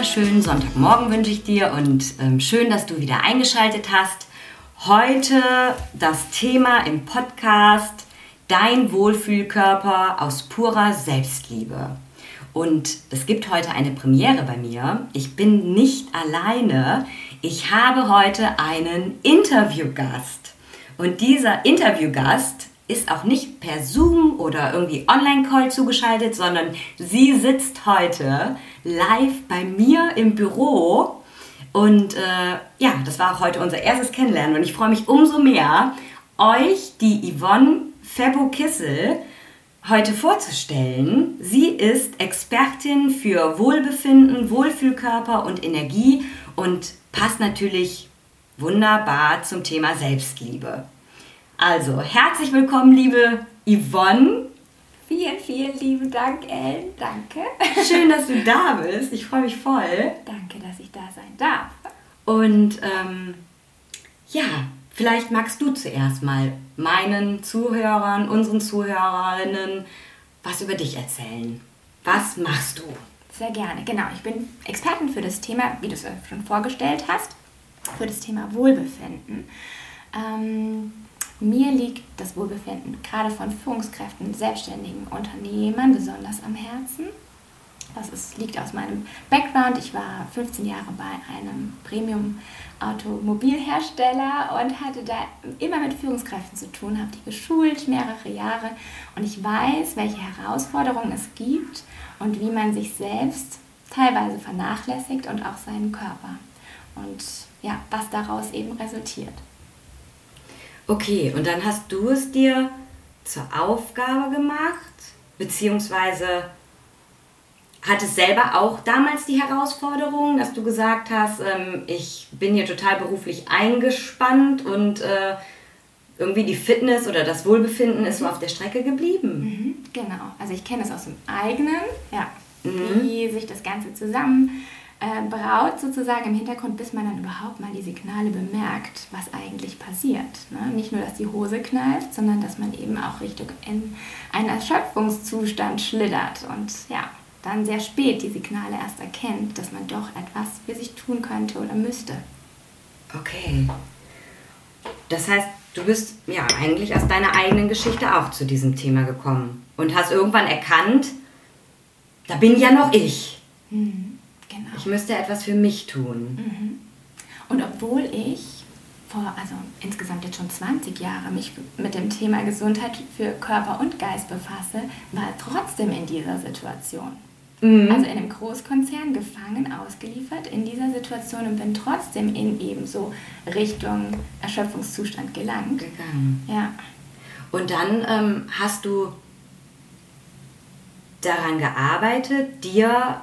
Wunderschönen Sonntagmorgen wünsche ich dir und ähm, schön, dass du wieder eingeschaltet hast. Heute das Thema im Podcast Dein Wohlfühlkörper aus purer Selbstliebe. Und es gibt heute eine Premiere bei mir. Ich bin nicht alleine. Ich habe heute einen Interviewgast. Und dieser Interviewgast ist auch nicht per Zoom oder irgendwie Online-Call zugeschaltet, sondern sie sitzt heute live bei mir im Büro. Und äh, ja, das war auch heute unser erstes Kennenlernen. Und ich freue mich umso mehr, euch die Yvonne Febo-Kissel heute vorzustellen. Sie ist Expertin für Wohlbefinden, Wohlfühlkörper und Energie und passt natürlich wunderbar zum Thema Selbstliebe. Also, herzlich willkommen, liebe Yvonne. Vielen, vielen lieben Dank, Ellen. Danke. Schön, dass du da bist. Ich freue mich voll. Danke, dass ich da sein darf. Und ähm, ja, vielleicht magst du zuerst mal meinen Zuhörern, unseren Zuhörerinnen was über dich erzählen. Was machst du? Sehr gerne. Genau, ich bin Expertin für das Thema, wie du es schon vorgestellt hast, für das Thema Wohlbefinden. Ähm, mir liegt das Wohlbefinden gerade von Führungskräften, selbstständigen Unternehmern besonders am Herzen. Das ist, liegt aus meinem Background. Ich war 15 Jahre bei einem Premium-Automobilhersteller und hatte da immer mit Führungskräften zu tun, habe die geschult mehrere Jahre und ich weiß, welche Herausforderungen es gibt und wie man sich selbst teilweise vernachlässigt und auch seinen Körper. Und ja, was daraus eben resultiert. Okay, und dann hast du es dir zur Aufgabe gemacht, beziehungsweise hattest selber auch damals die Herausforderung, dass du gesagt hast, ähm, ich bin hier total beruflich eingespannt und äh, irgendwie die Fitness oder das Wohlbefinden ist so auf der Strecke geblieben. Mhm, genau, also ich kenne es aus dem eigenen, ja, mhm. wie sich das Ganze zusammen äh, braut sozusagen im Hintergrund, bis man dann überhaupt mal die Signale bemerkt, was eigentlich passiert. Ne? Nicht nur, dass die Hose knallt, sondern dass man eben auch Richtung in einen Erschöpfungszustand schlittert und ja, dann sehr spät die Signale erst erkennt, dass man doch etwas für sich tun könnte oder müsste. Okay. Das heißt, du bist ja eigentlich aus deiner eigenen Geschichte auch zu diesem Thema gekommen und hast irgendwann erkannt, da bin ja noch ich. Mhm. Genau. Ich müsste etwas für mich tun. Mhm. Und obwohl ich vor, also insgesamt jetzt schon 20 Jahre mich mit dem Thema Gesundheit für Körper und Geist befasse, war trotzdem in dieser Situation. Mhm. Also in einem Großkonzern gefangen, ausgeliefert in dieser Situation und bin trotzdem in eben so Richtung Erschöpfungszustand gelangt. Gegangen. Ja. Und dann ähm, hast du daran gearbeitet, dir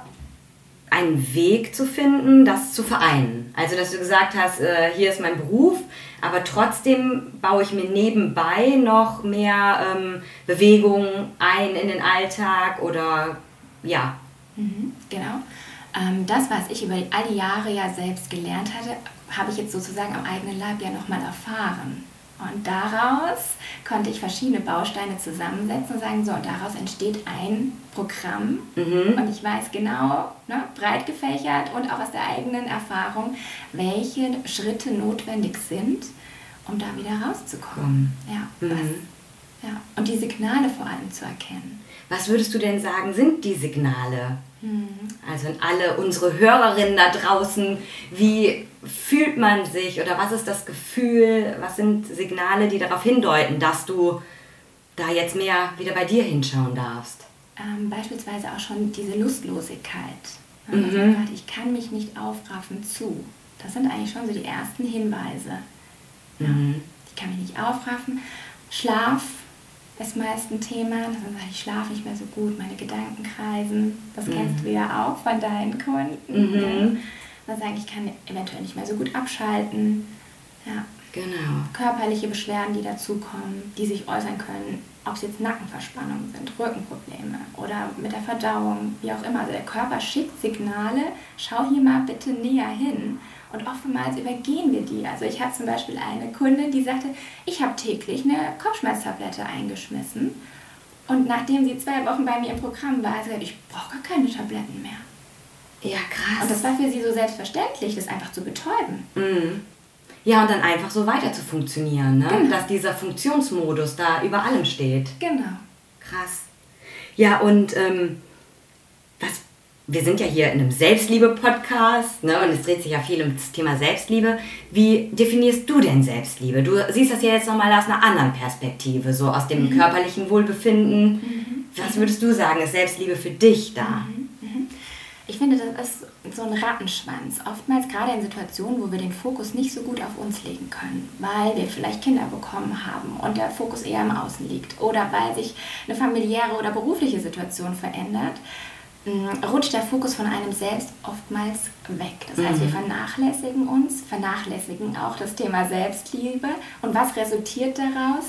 einen Weg zu finden, das zu vereinen. Also, dass du gesagt hast, äh, hier ist mein Beruf, aber trotzdem baue ich mir nebenbei noch mehr ähm, Bewegung ein in den Alltag oder ja. Mhm, genau. Ähm, das, was ich über all die Jahre ja selbst gelernt hatte, habe ich jetzt sozusagen am eigenen Leib ja nochmal erfahren. Und daraus konnte ich verschiedene Bausteine zusammensetzen und sagen, so, daraus entsteht ein Programm. Mhm. Und ich weiß genau, ne, breit gefächert und auch aus der eigenen Erfahrung, welche Schritte notwendig sind, um da wieder rauszukommen. Mhm. Ja, was, ja, und die Signale vor allem zu erkennen. Was würdest du denn sagen, sind die Signale? Mhm. Also alle unsere Hörerinnen da draußen, wie fühlt man sich oder was ist das Gefühl, was sind Signale, die darauf hindeuten, dass du da jetzt mehr wieder bei dir hinschauen darfst? Ähm, beispielsweise auch schon diese Lustlosigkeit. Also mhm. grad, ich kann mich nicht aufraffen zu. Das sind eigentlich schon so die ersten Hinweise. Mhm. Ich kann mich nicht aufraffen. Schlaf ist meist ein Thema. Dass man sagt, ich schlafe nicht mehr so gut, meine Gedanken kreisen. Das mhm. kennst du ja auch von deinen Kunden. Mhm. Man sagt, ich kann eventuell nicht mehr so gut abschalten. Ja. Genau. Körperliche Beschwerden, die dazukommen, die sich äußern können, ob es jetzt Nackenverspannungen sind, Rückenprobleme oder mit der Verdauung, wie auch immer. Also der Körper schickt Signale, schau hier mal bitte näher hin. Und oftmals übergehen wir die. Also ich habe zum Beispiel eine Kundin, die sagte, ich habe täglich eine Kopfschmerztablette eingeschmissen. Und nachdem sie zwei Wochen bei mir im Programm war, sie gesagt, ich brauche gar keine Tabletten mehr. Ja, krass. Und das war für sie so selbstverständlich, das einfach zu betäuben. Mhm. Ja, und dann einfach so weiter zu funktionieren, ne? Genau. dass dieser Funktionsmodus da über allem steht. Genau. Krass. Ja, und ähm, wir sind ja hier in einem Selbstliebe-Podcast ne? und es dreht sich ja viel um das Thema Selbstliebe. Wie definierst du denn Selbstliebe? Du siehst das ja jetzt nochmal aus einer anderen Perspektive, so aus dem mhm. körperlichen Wohlbefinden. Mhm. Was würdest du sagen, ist Selbstliebe für dich da? Mhm. mhm. Ich finde, das ist so ein Rattenschwanz. Oftmals gerade in Situationen, wo wir den Fokus nicht so gut auf uns legen können, weil wir vielleicht Kinder bekommen haben und der Fokus eher im Außen liegt oder weil sich eine familiäre oder berufliche Situation verändert, rutscht der Fokus von einem selbst oftmals weg. Das heißt, wir mhm. vernachlässigen uns, vernachlässigen auch das Thema Selbstliebe. Und was resultiert daraus?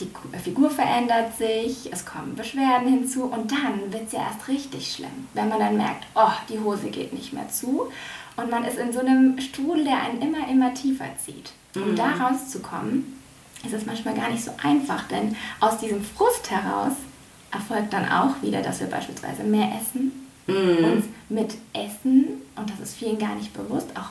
die Figur verändert sich, es kommen Beschwerden hinzu und dann wird es ja erst richtig schlimm, wenn man dann merkt, oh, die Hose geht nicht mehr zu und man ist in so einem Stuhl, der einen immer, immer tiefer zieht. Um mhm. da rauszukommen, ist es manchmal gar nicht so einfach, denn aus diesem Frust heraus erfolgt dann auch wieder, dass wir beispielsweise mehr essen, mhm. uns mit Essen, und das ist vielen gar nicht bewusst, auch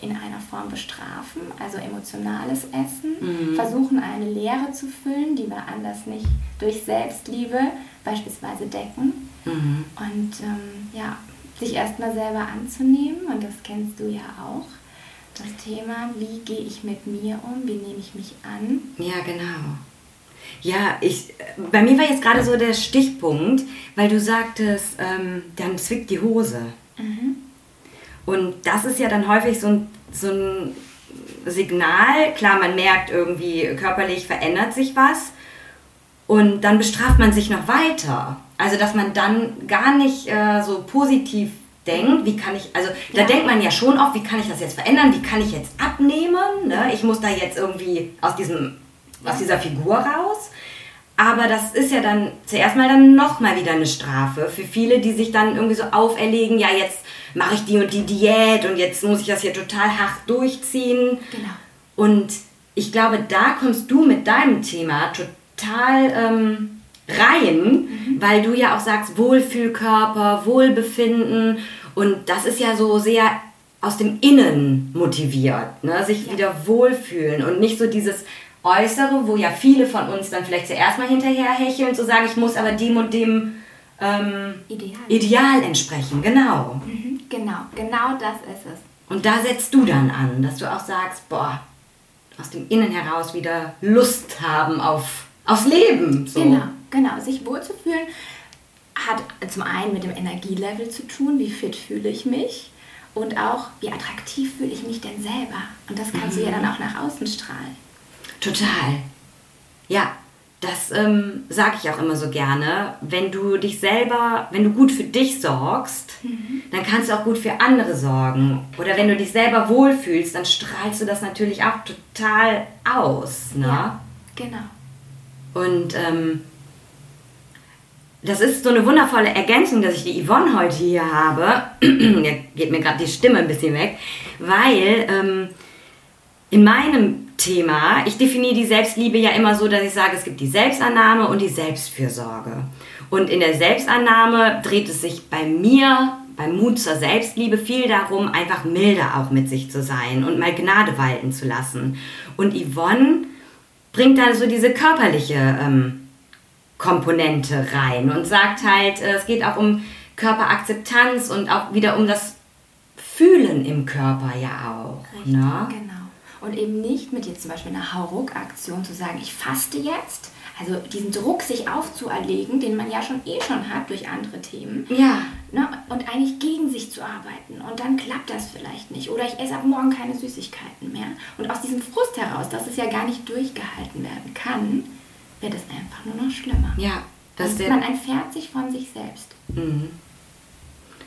in einer Form bestrafen, also emotionales Essen, mhm. versuchen eine Leere zu füllen, die wir anders nicht durch Selbstliebe beispielsweise decken. Mhm. Und ähm, ja, sich erstmal selber anzunehmen, und das kennst du ja auch. Das Thema, wie gehe ich mit mir um, wie nehme ich mich an? Ja, genau. Ja, ich, bei mir war jetzt gerade so der Stichpunkt, weil du sagtest, ähm, dann zwickt die Hose. Mhm. Und das ist ja dann häufig so ein, so ein Signal. Klar, man merkt irgendwie, körperlich verändert sich was. Und dann bestraft man sich noch weiter. Also, dass man dann gar nicht äh, so positiv denkt, wie kann ich, also da ja. denkt man ja schon oft, wie kann ich das jetzt verändern, wie kann ich jetzt abnehmen, ne? ich muss da jetzt irgendwie aus, diesem, aus dieser Figur raus. Aber das ist ja dann zuerst mal dann nochmal wieder eine Strafe für viele, die sich dann irgendwie so auferlegen, ja jetzt mache ich die und die Diät und jetzt muss ich das hier total hart durchziehen. Genau. Und ich glaube, da kommst du mit deinem Thema total ähm, rein, mhm. weil du ja auch sagst, Wohlfühlkörper, Wohlbefinden und das ist ja so sehr aus dem Innen motiviert, ne? sich ja. wieder wohlfühlen und nicht so dieses Äußere, wo ja viele von uns dann vielleicht zuerst mal hinterher hecheln, zu sagen, ich muss aber dem und dem ähm, Ideal. Ideal entsprechen, genau. Mhm, genau, genau das ist es. Und da setzt du dann an, dass du auch sagst, boah, aus dem Innen heraus wieder Lust haben auf, aufs Leben. So. Genau, genau. Sich wohlzufühlen hat zum einen mit dem Energielevel zu tun, wie fit fühle ich mich und auch, wie attraktiv fühle ich mich denn selber. Und das kannst mhm. du ja mhm. dann auch nach außen strahlen. Total. Ja, das ähm, sage ich auch immer so gerne. Wenn du dich selber, wenn du gut für dich sorgst, mhm. dann kannst du auch gut für andere sorgen. Oder wenn du dich selber wohlfühlst, dann strahlst du das natürlich auch total aus. Ne? Ja, genau. Und ähm, das ist so eine wundervolle Ergänzung, dass ich die Yvonne heute hier habe. Jetzt geht mir gerade die Stimme ein bisschen weg, weil ähm, in meinem Thema. Ich definiere die Selbstliebe ja immer so, dass ich sage, es gibt die Selbstannahme und die Selbstfürsorge. Und in der Selbstannahme dreht es sich bei mir, beim Mut zur Selbstliebe, viel darum, einfach milder auch mit sich zu sein und mal Gnade walten zu lassen. Und Yvonne bringt da so diese körperliche ähm, Komponente rein und sagt halt, äh, es geht auch um Körperakzeptanz und auch wieder um das Fühlen im Körper ja auch. Richtig, ne? genau und eben nicht mit jetzt zum Beispiel einer Hauruck-Aktion zu sagen, ich faste jetzt, also diesen Druck sich aufzuerlegen, den man ja schon eh schon hat durch andere Themen. Ja. Ne, und eigentlich gegen sich zu arbeiten. Und dann klappt das vielleicht nicht. Oder ich esse ab morgen keine Süßigkeiten mehr. Und aus diesem Frust heraus, dass es ja gar nicht durchgehalten werden kann, wird es einfach nur noch schlimmer. Ja, das Und man entfernt sich von sich selbst. Mhm.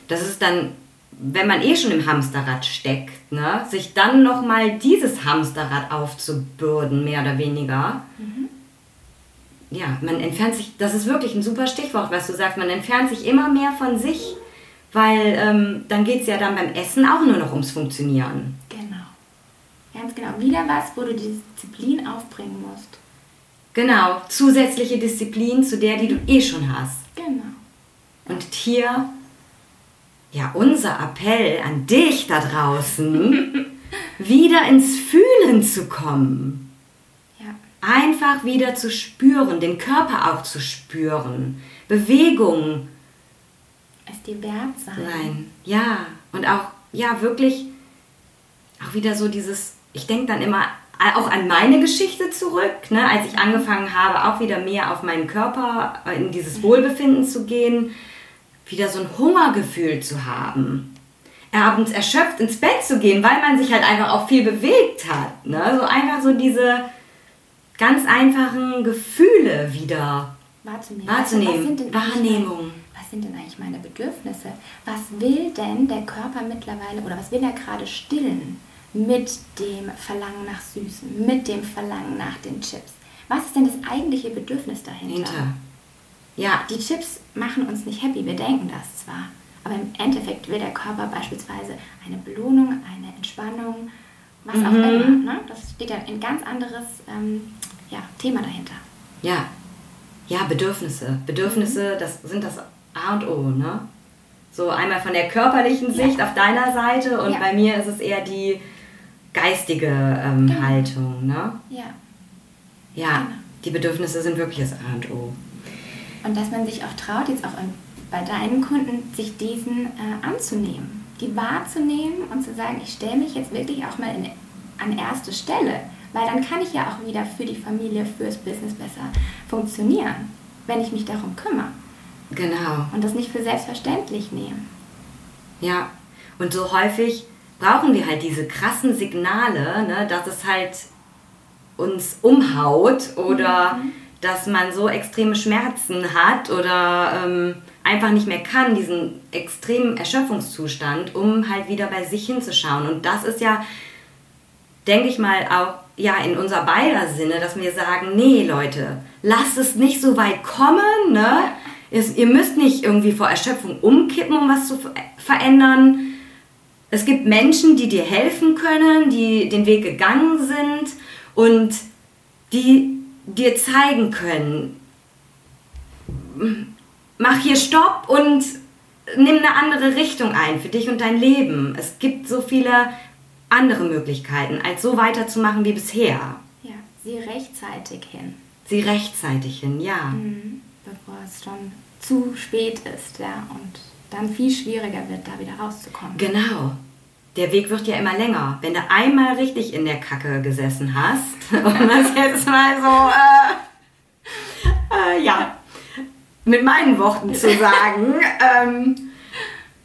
Das ist dann, wenn man eh schon im Hamsterrad steckt, ne, sich dann nochmal dieses Hamsterrad aufzubürden, mehr oder weniger. Mhm. Ja, man entfernt sich, das ist wirklich ein super Stichwort, was du sagst, man entfernt sich immer mehr von sich, weil ähm, dann geht es ja dann beim Essen auch nur noch ums Funktionieren. Genau. Ganz genau. Wieder was, wo du die Disziplin aufbringen musst. Genau, zusätzliche Disziplin zu der, die du eh schon hast. Genau. Und hier, ja, unser Appell an dich da draußen, wieder ins Fühlen zu kommen. Ja. Einfach wieder zu spüren, den Körper auch zu spüren. Bewegung. Es dir wert sein. Nein, ja. Und auch, ja, wirklich, auch wieder so dieses, ich denke dann immer auch an meine Geschichte zurück, ne, als ich angefangen habe, auch wieder mehr auf meinen Körper, äh, in dieses Wohlbefinden zu gehen, wieder so ein Hungergefühl zu haben. Abends erschöpft ins Bett zu gehen, weil man sich halt einfach auch viel bewegt hat. Ne? So einfach so diese ganz einfachen Gefühle wieder wahrzunehmen. wahrzunehmen. Was Wahrnehmung. Was sind denn eigentlich meine Bedürfnisse? Was will denn der Körper mittlerweile oder was will er gerade stillen? mit dem Verlangen nach Süßen, mit dem Verlangen nach den Chips. Was ist denn das eigentliche Bedürfnis dahinter? Hinter. Ja, die Chips machen uns nicht happy, wir denken das zwar, aber im Endeffekt will der Körper beispielsweise eine Belohnung, eine Entspannung, was mhm. auch immer. Ne? Das steht ja ein ganz anderes ähm, ja, Thema dahinter. Ja, ja, Bedürfnisse. Bedürfnisse, mhm. das sind das A und O, ne? So einmal von der körperlichen Sicht ja. auf deiner Seite und ja. bei mir ist es eher die geistige ähm, genau. Haltung, ne? Ja. Ja, genau. die Bedürfnisse sind wirklich das A und O. Und dass man sich auch traut, jetzt auch bei deinen Kunden, sich diesen äh, anzunehmen, die wahrzunehmen und zu sagen, ich stelle mich jetzt wirklich auch mal in, an erste Stelle, weil dann kann ich ja auch wieder für die Familie, fürs Business besser funktionieren, wenn ich mich darum kümmere. Genau. Und das nicht für selbstverständlich nehme. Ja, und so häufig brauchen wir halt diese krassen Signale, ne, dass es halt uns umhaut oder mhm. Dass man so extreme Schmerzen hat oder ähm, einfach nicht mehr kann, diesen extremen Erschöpfungszustand, um halt wieder bei sich hinzuschauen. Und das ist ja, denke ich mal, auch ja in unser beider Sinne, dass wir sagen, nee Leute, lasst es nicht so weit kommen, ne? Ihr müsst nicht irgendwie vor Erschöpfung umkippen, um was zu verändern es gibt Menschen, die dir helfen können, die den Weg gegangen sind und die dir zeigen können, mach hier Stopp und nimm eine andere Richtung ein für dich und dein Leben. Es gibt so viele andere Möglichkeiten, als so weiterzumachen wie bisher. Ja, sieh rechtzeitig hin. Sieh rechtzeitig hin, ja. Mhm, bevor es schon zu spät ist, ja, und dann viel schwieriger wird, da wieder rauszukommen. Genau. Der Weg wird ja immer länger. Wenn du einmal richtig in der Kacke gesessen hast, um das jetzt mal so, äh, äh, ja, mit meinen Worten zu sagen, ähm,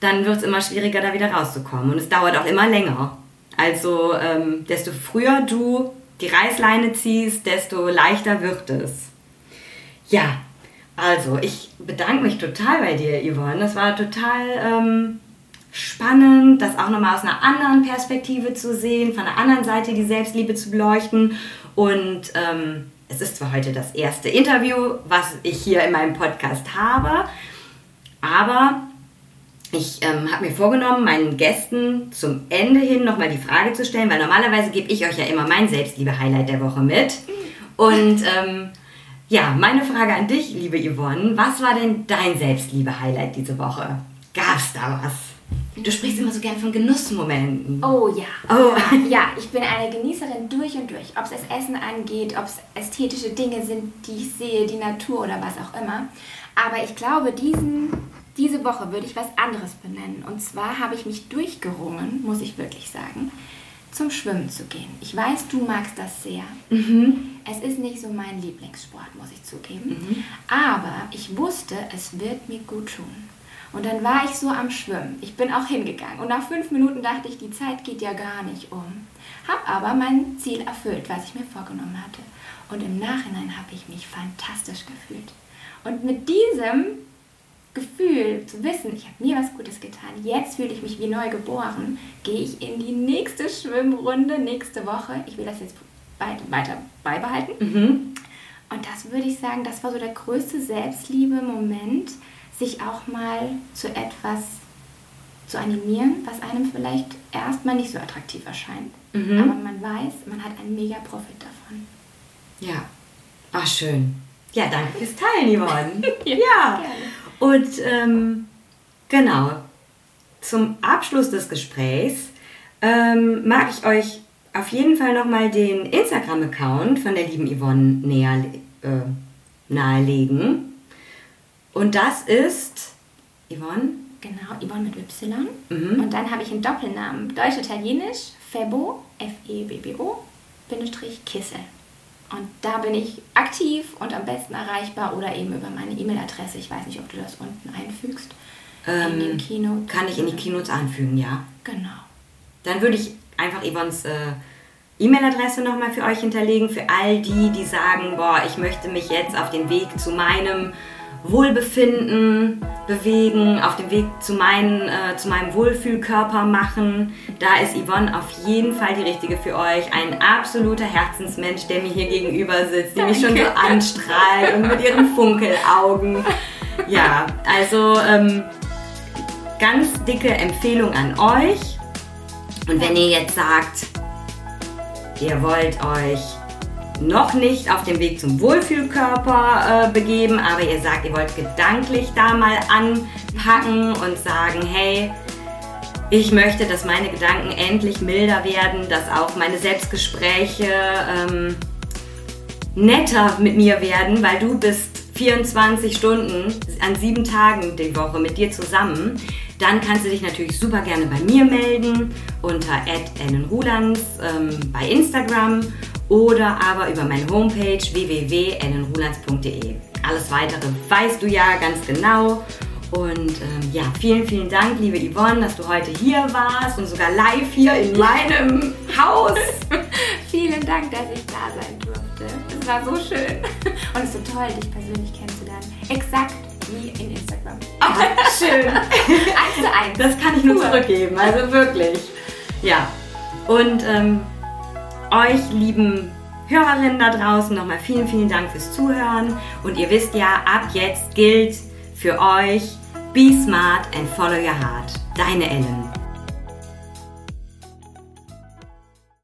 dann wird es immer schwieriger, da wieder rauszukommen. Und es dauert auch immer länger. Also, ähm, desto früher du die Reißleine ziehst, desto leichter wird es. Ja, also ich bedanke mich total bei dir, Yvonne. Das war total ähm, spannend, das auch nochmal aus einer anderen Perspektive zu sehen, von der anderen Seite die Selbstliebe zu beleuchten. Und ähm, es ist zwar heute das erste Interview, was ich hier in meinem Podcast habe, aber ich ähm, habe mir vorgenommen, meinen Gästen zum Ende hin nochmal die Frage zu stellen, weil normalerweise gebe ich euch ja immer mein Selbstliebe-Highlight der Woche mit. Und ähm, ja, meine Frage an dich, liebe Yvonne, was war denn dein Selbstliebe-Highlight diese Woche? Gab es da was? Du sprichst immer so gern von Genussmomenten. Oh ja. Oh. Ja, ich bin eine Genießerin durch und durch. Ob es das Essen angeht, ob es ästhetische Dinge sind, die ich sehe, die Natur oder was auch immer. Aber ich glaube, diesen, diese Woche würde ich was anderes benennen. Und zwar habe ich mich durchgerungen, muss ich wirklich sagen, zum Schwimmen zu gehen. Ich weiß, du magst das sehr. Mhm. Es ist nicht so mein Lieblingssport, muss ich zugeben. Mhm. Aber ich wusste, es wird mir gut tun. Und dann war ich so am Schwimmen. Ich bin auch hingegangen. Und nach fünf Minuten dachte ich, die Zeit geht ja gar nicht um. Hab aber mein Ziel erfüllt, was ich mir vorgenommen hatte. Und im Nachhinein habe ich mich fantastisch gefühlt. Und mit diesem Gefühl zu wissen, ich habe mir was Gutes getan, jetzt fühle ich mich wie neu geboren, gehe ich in die nächste Schwimmrunde nächste Woche. Ich will das jetzt weiter beibehalten. Mhm. Und das würde ich sagen, das war so der größte Selbstliebe-Moment, sich auch mal zu etwas zu animieren, was einem vielleicht erstmal nicht so attraktiv erscheint. Mhm. Aber man weiß, man hat einen mega Profit davon. Ja. Ach, schön. Ja, danke fürs Teilen, Yvonne. ja. ja. Und ähm, genau, zum Abschluss des Gesprächs ähm, mag ich euch auf jeden Fall nochmal den Instagram-Account von der lieben Yvonne näher, äh, nahelegen. Und das ist Yvonne? Genau, Yvonne mit Y. Mhm. Und dann habe ich einen Doppelnamen. Deutsch-Italienisch, Febo, F-E-B-B-O, Bindestrich Kissel. Und da bin ich aktiv und am besten erreichbar oder eben über meine E-Mail-Adresse. Ich weiß nicht, ob du das unten einfügst. Ähm, in den Keynotes. Kann ich in die Keynotes anfügen, ja. Genau. Dann würde ich einfach Yvonnes äh, E-Mail-Adresse nochmal für euch hinterlegen, für all die, die sagen, boah, ich möchte mich jetzt auf den Weg zu meinem Wohlbefinden bewegen, auf dem Weg zu, meinen, äh, zu meinem Wohlfühlkörper machen. Da ist Yvonne auf jeden Fall die richtige für euch. Ein absoluter Herzensmensch, der mir hier gegenüber sitzt, die mich schon so anstrahlt und mit ihren Funkelaugen. Ja, also ähm, ganz dicke Empfehlung an euch. Und wenn ihr jetzt sagt, ihr wollt euch noch nicht auf dem Weg zum Wohlfühlkörper äh, begeben, aber ihr sagt, ihr wollt gedanklich da mal anpacken und sagen, hey, ich möchte, dass meine Gedanken endlich milder werden, dass auch meine Selbstgespräche ähm, netter mit mir werden, weil du bist 24 Stunden an sieben Tagen die Woche mit dir zusammen, dann kannst du dich natürlich super gerne bei mir melden unter @ellenrulands ähm, bei Instagram oder aber über meine Homepage www.ellenrulands.de. Alles weitere weißt du ja ganz genau. Und ähm, ja, vielen, vielen Dank, liebe Yvonne, dass du heute hier warst und sogar live hier in meinem Haus. vielen Dank, dass ich da sein durfte. Es war so schön. Und es ist so toll, dich persönlich kennenzulernen. Exakt wie in Instagram. Oh, schön. eins zu eins. Das kann ich nur zurückgeben, also wirklich. Ja. Und ähm, euch lieben Hörerinnen da draußen nochmal vielen, vielen Dank fürs Zuhören. Und ihr wisst ja, ab jetzt gilt für euch Be smart and follow your heart. Deine Ellen.